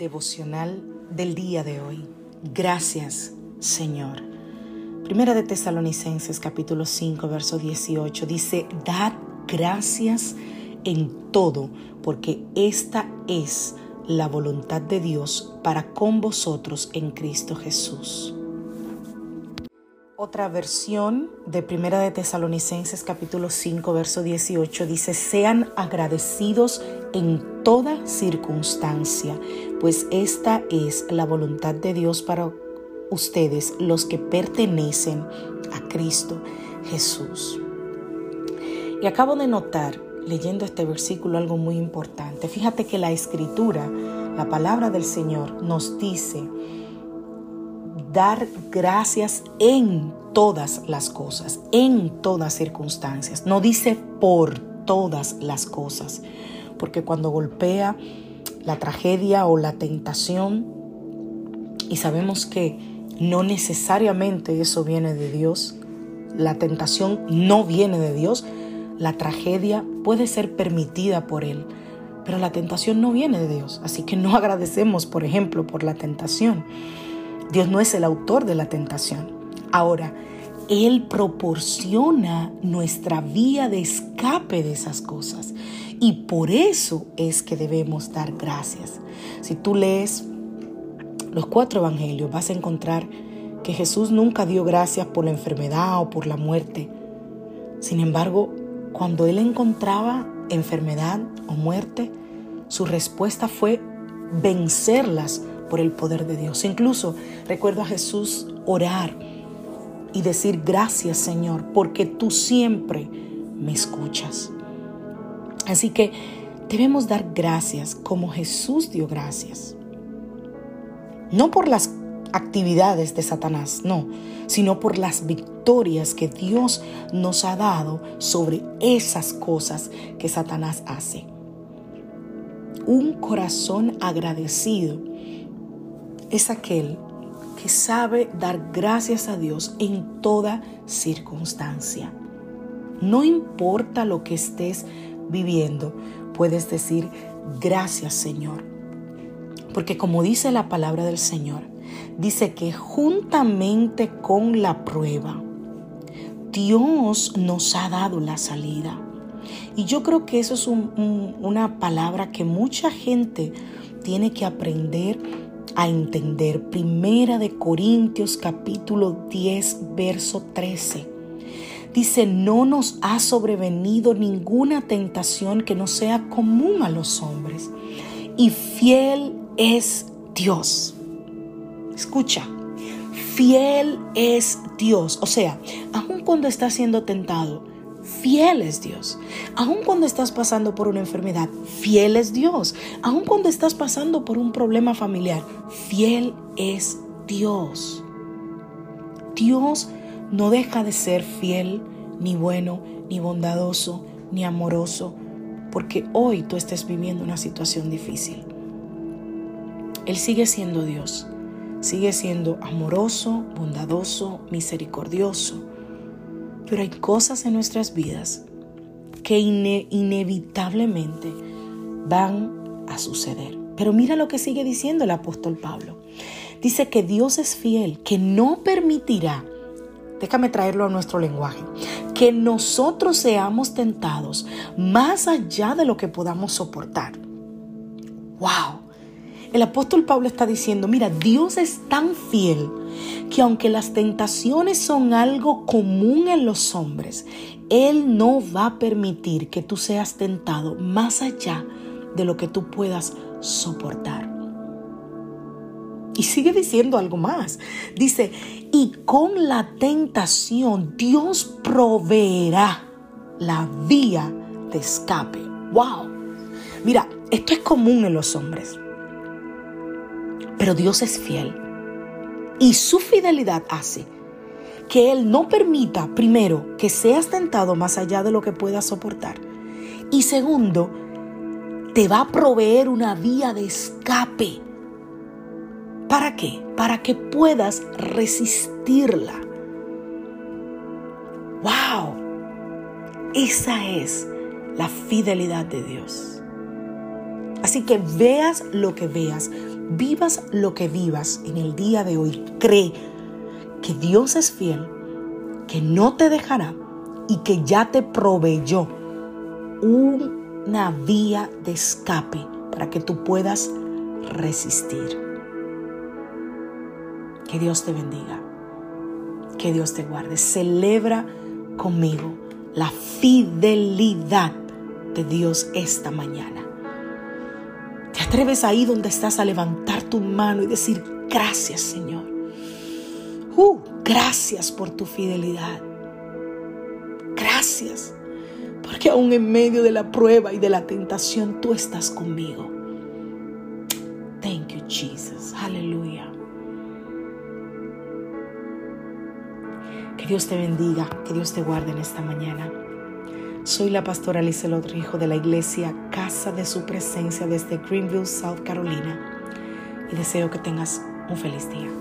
Devocional del día de hoy. Gracias, Señor. Primera de Tesalonicenses capítulo 5, verso 18 dice, dad gracias en todo, porque esta es la voluntad de Dios para con vosotros en Cristo Jesús. Otra versión de Primera de Tesalonicenses capítulo 5 verso 18 dice, sean agradecidos en toda circunstancia, pues esta es la voluntad de Dios para ustedes, los que pertenecen a Cristo Jesús. Y acabo de notar, leyendo este versículo, algo muy importante. Fíjate que la escritura, la palabra del Señor, nos dice, dar gracias en todas las cosas, en todas circunstancias. No dice por todas las cosas, porque cuando golpea la tragedia o la tentación, y sabemos que no necesariamente eso viene de Dios, la tentación no viene de Dios, la tragedia puede ser permitida por Él, pero la tentación no viene de Dios, así que no agradecemos, por ejemplo, por la tentación. Dios no es el autor de la tentación. Ahora, Él proporciona nuestra vía de escape de esas cosas. Y por eso es que debemos dar gracias. Si tú lees los cuatro evangelios, vas a encontrar que Jesús nunca dio gracias por la enfermedad o por la muerte. Sin embargo, cuando Él encontraba enfermedad o muerte, su respuesta fue vencerlas por el poder de Dios. Incluso recuerdo a Jesús orar y decir gracias Señor, porque tú siempre me escuchas. Así que debemos dar gracias como Jesús dio gracias. No por las actividades de Satanás, no, sino por las victorias que Dios nos ha dado sobre esas cosas que Satanás hace. Un corazón agradecido es aquel que sabe dar gracias a Dios en toda circunstancia. No importa lo que estés viviendo, puedes decir gracias Señor. Porque como dice la palabra del Señor, dice que juntamente con la prueba, Dios nos ha dado la salida. Y yo creo que eso es una palabra que mucha gente tiene que aprender a entender. Primera de Corintios capítulo 10, verso 13. Dice, no nos ha sobrevenido ninguna tentación que no sea común a los hombres. Y fiel es Dios. Escucha, fiel es Dios. O sea, aun cuando estás siendo tentado, fiel es Dios. Aun cuando estás pasando por una enfermedad, fiel es Dios. Aun cuando estás pasando por un problema familiar, fiel es Dios. Dios no deja de ser fiel, ni bueno, ni bondadoso, ni amoroso, porque hoy tú estés viviendo una situación difícil. Él sigue siendo Dios, sigue siendo amoroso, bondadoso, misericordioso pero hay cosas en nuestras vidas que inevitablemente van a suceder. Pero mira lo que sigue diciendo el apóstol Pablo. Dice que Dios es fiel, que no permitirá, déjame traerlo a nuestro lenguaje, que nosotros seamos tentados más allá de lo que podamos soportar. ¡Wow! El apóstol Pablo está diciendo, mira, Dios es tan fiel que aunque las tentaciones son algo común en los hombres, Él no va a permitir que tú seas tentado más allá de lo que tú puedas soportar. Y sigue diciendo algo más. Dice, y con la tentación Dios proveerá la vía de escape. ¡Wow! Mira, esto es común en los hombres. Pero Dios es fiel. Y su fidelidad hace que Él no permita, primero, que seas tentado más allá de lo que puedas soportar. Y segundo, te va a proveer una vía de escape. ¿Para qué? Para que puedas resistirla. ¡Wow! Esa es la fidelidad de Dios. Así que veas lo que veas, vivas lo que vivas en el día de hoy, cree que Dios es fiel, que no te dejará y que ya te proveyó una vía de escape para que tú puedas resistir. Que Dios te bendiga. Que Dios te guarde. Celebra conmigo la fidelidad de Dios esta mañana atreves ahí donde estás a levantar tu mano y decir, gracias Señor. Uh, gracias por tu fidelidad. Gracias. Porque aún en medio de la prueba y de la tentación tú estás conmigo. Thank you, Jesus. Aleluya. Que Dios te bendiga, que Dios te guarde en esta mañana. Soy la pastora Lizelot Rijo de la iglesia Casa de Su Presencia desde Greenville, South Carolina. Y deseo que tengas un feliz día.